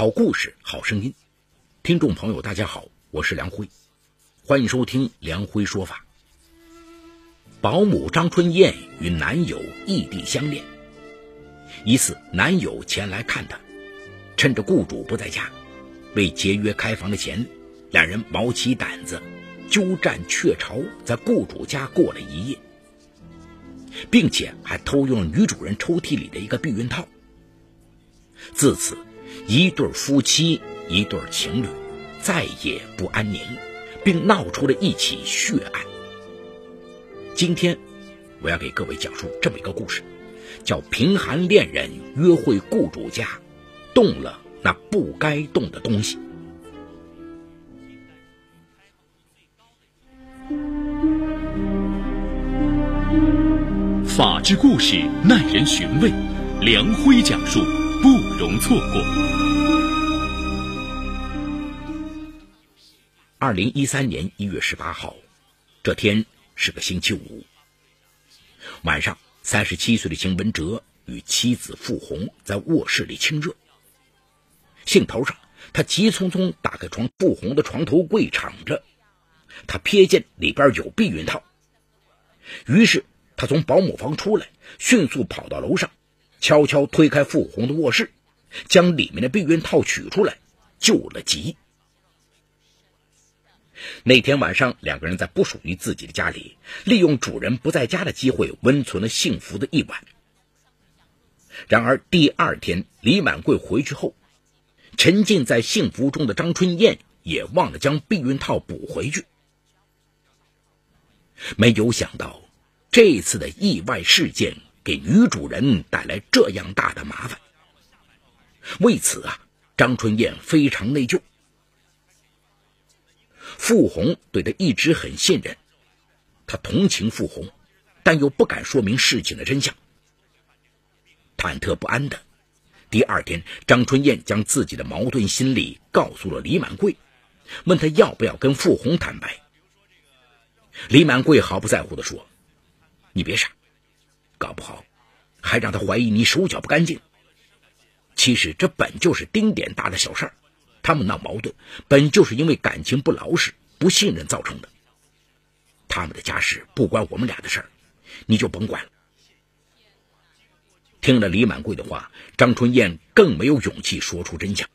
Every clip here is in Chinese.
好故事，好声音。听众朋友，大家好，我是梁辉，欢迎收听梁辉说法。保姆张春燕与男友异地相恋，一次男友前来看她，趁着雇主不在家，为节约开房的钱，两人毛起胆子，鸠占鹊巢，在雇主家过了一夜，并且还偷用了女主人抽屉里的一个避孕套。自此，一对夫妻，一对情侣，再也不安宁，并闹出了一起血案。今天，我要给各位讲述这么一个故事，叫“贫寒恋人约会雇主家，动了那不该动的东西”。法治故事耐人寻味，梁辉讲述不容错过。二零一三年一月十八号，这天。是个星期五晚上，三十七岁的邢文哲与妻子傅红在卧室里亲热。兴头上，他急匆匆打开床，傅红的床头柜敞着，他瞥见里边有避孕套，于是他从保姆房出来，迅速跑到楼上，悄悄推开傅红的卧室，将里面的避孕套取出来，救了急。那天晚上，两个人在不属于自己的家里，利用主人不在家的机会，温存了幸福的一晚。然而第二天，李满贵回去后，沉浸在幸福中的张春燕也忘了将避孕套补回去。没有想到，这次的意外事件给女主人带来这样大的麻烦。为此啊，张春燕非常内疚。傅红对他一直很信任，他同情傅红，但又不敢说明事情的真相。忐忑不安的第二天，张春燕将自己的矛盾心理告诉了李满贵，问他要不要跟傅红坦白。李满贵毫不在乎的说：“你别傻，搞不好还让他怀疑你手脚不干净。其实这本就是丁点大的小事儿。”他们闹矛盾，本就是因为感情不老实、不信任造成的。他们的家事不关我们俩的事儿，你就甭管了。听了李满贵的话，张春燕更没有勇气说出真相。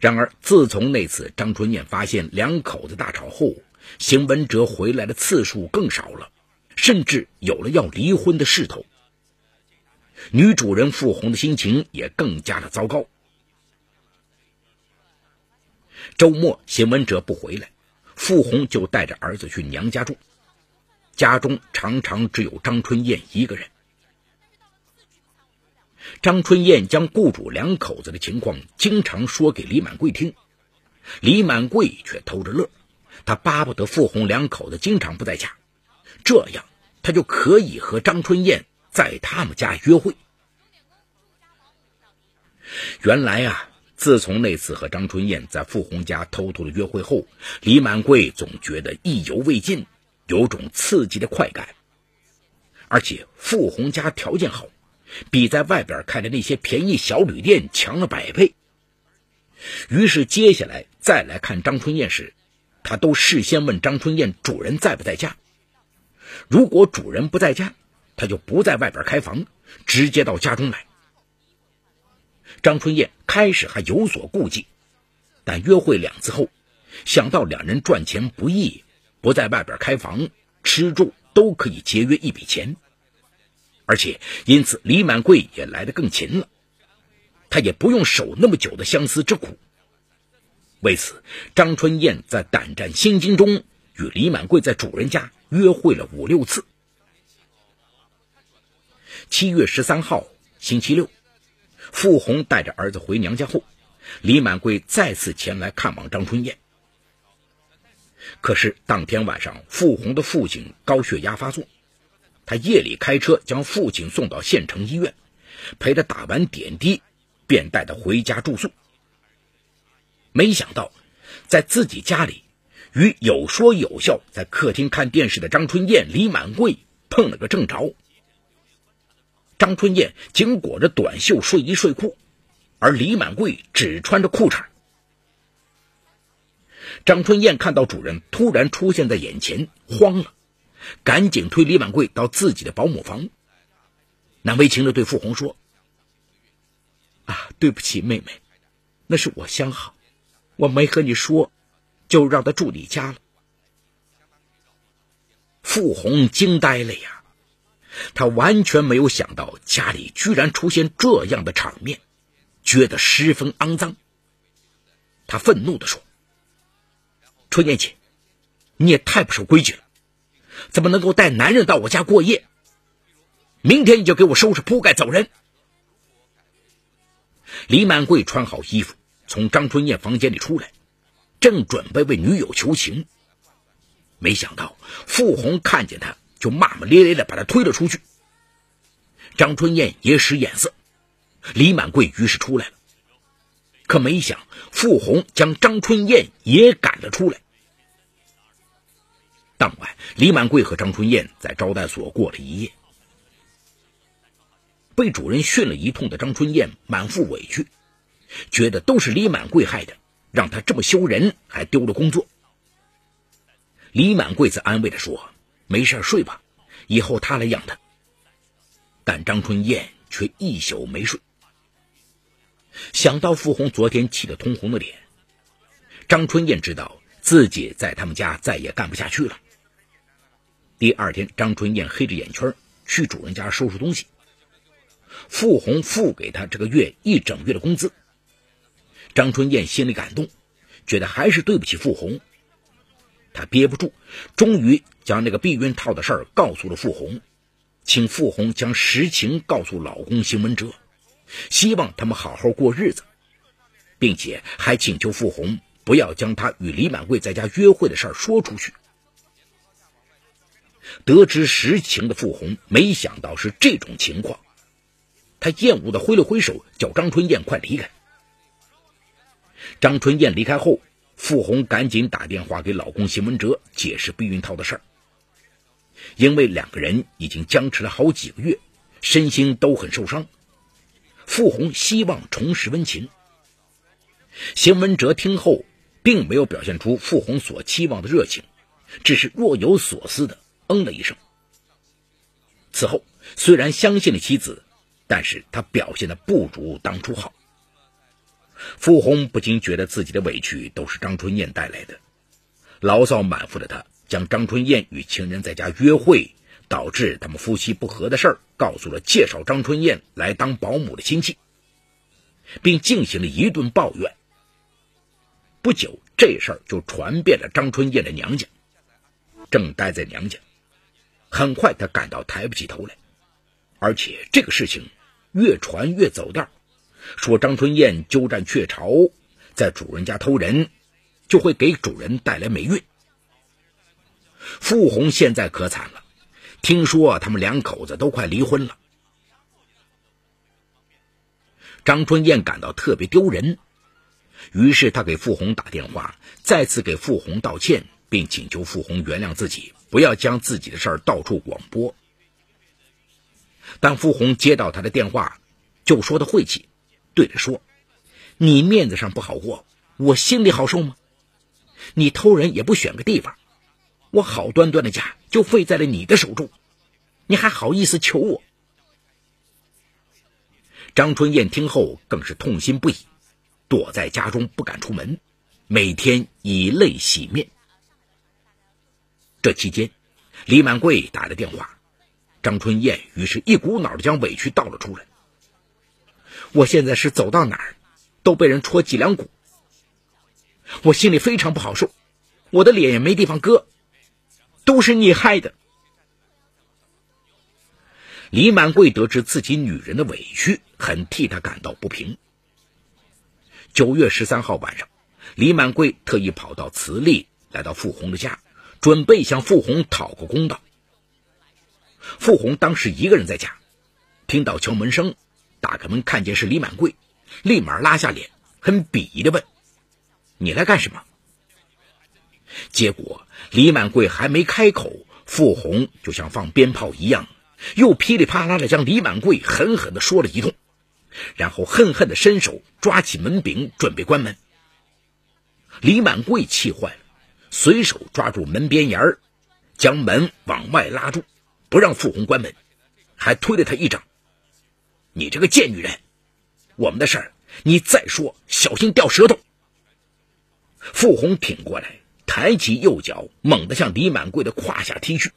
然而，自从那次张春燕发现两口子大吵后，邢文哲回来的次数更少了，甚至有了要离婚的势头。女主人傅红的心情也更加的糟糕。周末，邢文哲不回来，傅红就带着儿子去娘家住，家中常常只有张春燕一个人。张春燕将雇主两口子的情况经常说给李满贵听，李满贵却偷着乐，他巴不得傅红两口子经常不在家，这样他就可以和张春燕在他们家约会。原来啊。自从那次和张春燕在傅红家偷偷的约会后，李满贵总觉得意犹未尽，有种刺激的快感。而且傅红家条件好，比在外边开的那些便宜小旅店强了百倍。于是接下来再来看张春燕时，他都事先问张春燕主人在不在家。如果主人不在家，他就不在外边开房，直接到家中来。张春燕开始还有所顾忌，但约会两次后，想到两人赚钱不易，不在外边开房，吃住都可以节约一笔钱，而且因此李满贵也来得更勤了，他也不用受那么久的相思之苦。为此，张春燕在胆战心惊中与李满贵在主人家约会了五六次。七月十三号，星期六。傅红带着儿子回娘家后，李满贵再次前来看望张春燕。可是当天晚上，傅红的父亲高血压发作，他夜里开车将父亲送到县城医院，陪他打完点滴，便带他回家住宿。没想到，在自己家里，与有说有笑在客厅看电视的张春燕、李满贵碰了个正着。张春燕仅裹着短袖睡衣睡裤，而李满贵只穿着裤衩。张春燕看到主人突然出现在眼前，慌了，赶紧推李满贵到自己的保姆房，难为情的对傅红说：“啊，对不起，妹妹，那是我相好，我没和你说，就让他住你家了。”傅红惊呆了呀，他完全没有想到家里居然出现这样的场面，觉得十分肮脏。他愤怒地说：“春燕姐，你也太不守规矩了，怎么能够带男人到我家过夜？明天你就给我收拾铺盖走人。”李满贵穿好衣服，从张春燕房间里出来，正准备为女友求情。没想到傅红看见他，就骂骂咧咧的把他推了出去。张春燕也使眼色，李满贵于是出来了，可没想傅红将张春燕也赶了出来。当晚，李满贵和张春燕在招待所过了一夜。被主人训了一通的张春燕满腹委屈，觉得都是李满贵害的，让他这么羞人，还丢了工作。李满贵则安慰的说：“没事，睡吧，以后他来养他。”但张春燕却一宿没睡。想到傅红昨天气得通红的脸，张春燕知道自己在他们家再也干不下去了。第二天，张春燕黑着眼圈去主人家收拾东西。傅红付给他这个月一整月的工资。张春燕心里感动，觉得还是对不起傅红。她憋不住，终于将那个避孕套的事儿告诉了傅红，请傅红将实情告诉老公邢文哲，希望他们好好过日子，并且还请求傅红不要将他与李满贵在家约会的事儿说出去。得知实情的傅红没想到是这种情况，他厌恶的挥了挥手，叫张春燕快离开。张春燕离开后。傅红赶紧打电话给老公邢文哲解释避孕套的事儿，因为两个人已经僵持了好几个月，身心都很受伤。傅红希望重拾温情。邢文哲听后，并没有表现出傅红所期望的热情，只是若有所思的嗯了一声。此后，虽然相信了妻子，但是他表现的不如当初好。傅红不禁觉得自己的委屈都是张春燕带来的，牢骚满腹的他将张春燕与情人在家约会，导致他们夫妻不和的事儿告诉了介绍张春燕来当保姆的亲戚，并进行了一顿抱怨。不久，这事儿就传遍了张春燕的娘家。正待在娘家，很快他感到抬不起头来，而且这个事情越传越走调。说张春燕鸠占鹊巢，在主人家偷人，就会给主人带来霉运。傅红现在可惨了，听说他们两口子都快离婚了。张春燕感到特别丢人，于是她给傅红打电话，再次给傅红道歉，并请求傅红原谅自己，不要将自己的事儿到处广播。但傅红接到他的电话，就说他晦气。对着说：“你面子上不好过，我心里好受吗？你偷人也不选个地方，我好端端的家就废在了你的手中，你还好意思求我？”张春燕听后更是痛心不已，躲在家中不敢出门，每天以泪洗面。这期间，李满贵打了电话，张春燕于是一股脑的将委屈倒了出来。我现在是走到哪儿，都被人戳脊梁骨，我心里非常不好受，我的脸也没地方搁，都是你害的。李满贵得知自己女人的委屈，很替她感到不平。九月十三号晚上，李满贵特意跑到慈利，来到傅红的家，准备向傅红讨个公道。傅红当时一个人在家，听到敲门声。打开门，看见是李满贵，立马拉下脸，很鄙夷的问：“你来干什么？”结果李满贵还没开口，傅红就像放鞭炮一样，又噼里啪啦的将李满贵狠狠的说了一通，然后恨恨的伸手抓起门柄，准备关门。李满贵气坏了，随手抓住门边沿儿，将门往外拉住，不让傅红关门，还推了他一掌：“你这个贱女人，我们的事儿你再说，小心掉舌头。”傅红挺过来，抬起右脚，猛地向李满贵的胯下踢去。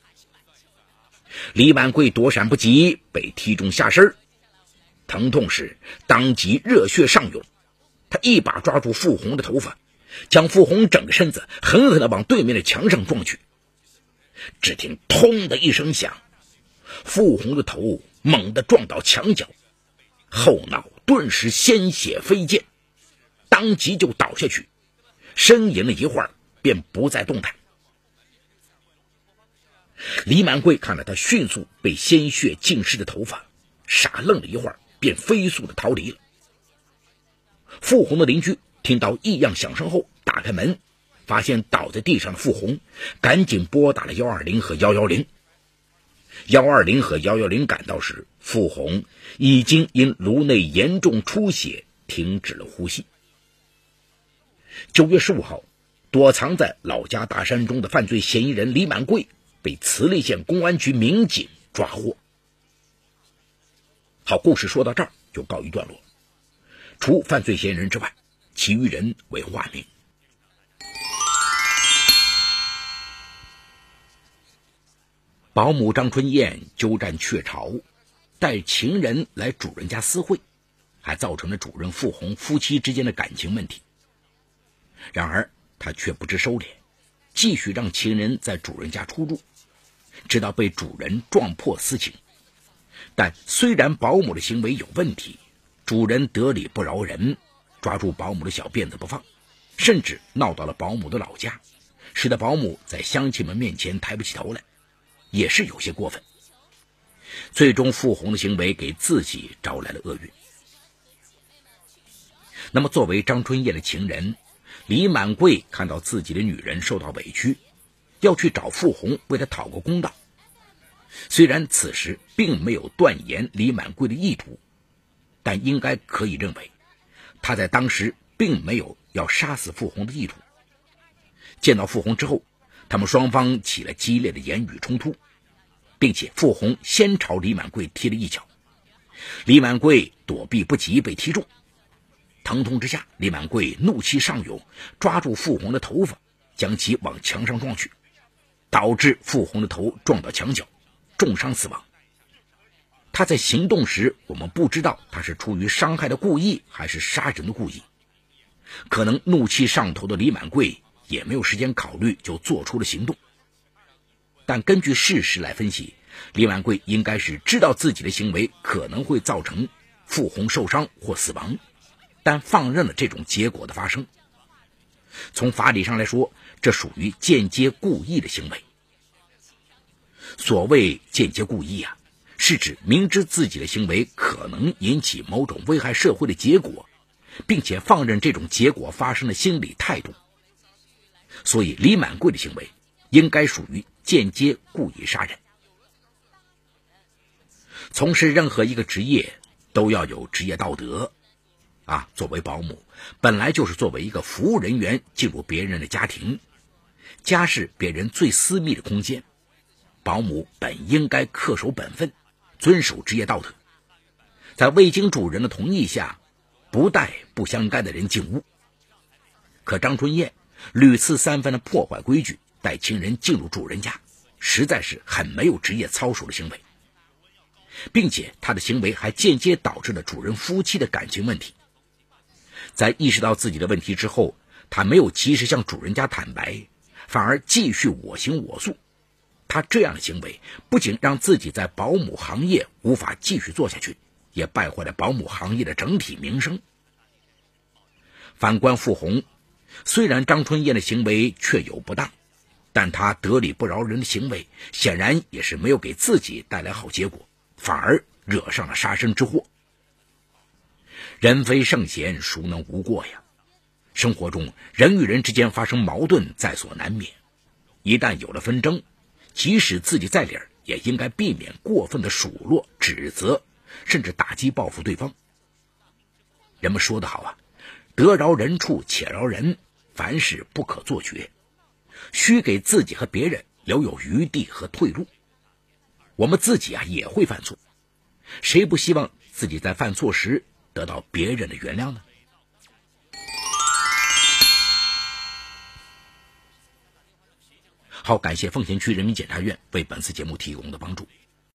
李满贵躲闪不及，被踢中下身，疼痛时当即热血上涌，他一把抓住傅红的头发，将傅红整个身子狠狠地往对面的墙上撞去。只听“通”的一声响，傅红的头猛地撞到墙角，后脑顿时鲜血飞溅，当即就倒下去，呻吟了一会儿，便不再动弹。李满贵看了他迅速被鲜血浸湿的头发，傻愣了一会儿，便飞速的逃离了。傅红的邻居听到异样响声后，打开门，发现倒在地上的傅红，赶紧拨打了幺二零和幺幺零。幺二零和幺幺零赶到时，傅红已经因颅内严重出血停止了呼吸。九月十五号，躲藏在老家大山中的犯罪嫌疑人李满贵。被慈利县公安局民警抓获。好，故事说到这儿就告一段落。除犯罪嫌疑人之外，其余人为化名。保姆张春燕鸠占鹊巢，带情人来主人家私会，还造成了主人傅红夫妻之间的感情问题。然而，他却不知收敛，继续让情人在主人家出入。直到被主人撞破私情，但虽然保姆的行为有问题，主人得理不饶人，抓住保姆的小辫子不放，甚至闹到了保姆的老家，使得保姆在乡亲们面前抬不起头来，也是有些过分。最终，傅红的行为给自己招来了厄运。那么，作为张春燕的情人，李满贵看到自己的女人受到委屈。要去找傅红为他讨个公道。虽然此时并没有断言李满贵的意图，但应该可以认为，他在当时并没有要杀死傅红的意图。见到傅红之后，他们双方起了激烈的言语冲突，并且傅红先朝李满贵踢了一脚，李满贵躲避不及被踢中，疼痛之下，李满贵怒气上涌，抓住傅红的头发，将其往墙上撞去。导致傅红的头撞到墙角，重伤死亡。他在行动时，我们不知道他是出于伤害的故意还是杀人的故意。可能怒气上头的李满贵也没有时间考虑，就做出了行动。但根据事实来分析，李满贵应该是知道自己的行为可能会造成傅红受伤或死亡，但放任了这种结果的发生。从法理上来说，这属于间接故意的行为。所谓间接故意啊，是指明知自己的行为可能引起某种危害社会的结果，并且放任这种结果发生的心理态度。所以，李满贵的行为应该属于间接故意杀人。从事任何一个职业都要有职业道德。啊，作为保姆，本来就是作为一个服务人员进入别人的家庭，家是别人最私密的空间，保姆本应该恪守本分，遵守职业道德，在未经主人的同意下，不带不相干的人进屋。可张春燕屡次三番的破坏规矩，带情人进入主人家，实在是很没有职业操守的行为，并且他的行为还间接导致了主人夫妻的感情问题。在意识到自己的问题之后，他没有及时向主人家坦白，反而继续我行我素。他这样的行为不仅让自己在保姆行业无法继续做下去，也败坏了保姆行业的整体名声。反观傅红，虽然张春燕的行为确有不当，但他得理不饶人的行为显然也是没有给自己带来好结果，反而惹上了杀身之祸。人非圣贤，孰能无过呀？生活中人与人之间发生矛盾在所难免，一旦有了纷争，即使自己在理儿，也应该避免过分的数落、指责，甚至打击报复对方。人们说得好啊，得饶人处且饶人，凡事不可做绝，需给自己和别人留有余地和退路。我们自己啊也会犯错，谁不希望自己在犯错时得到别人的原谅呢？好，感谢奉贤区人民检察院为本次节目提供的帮助。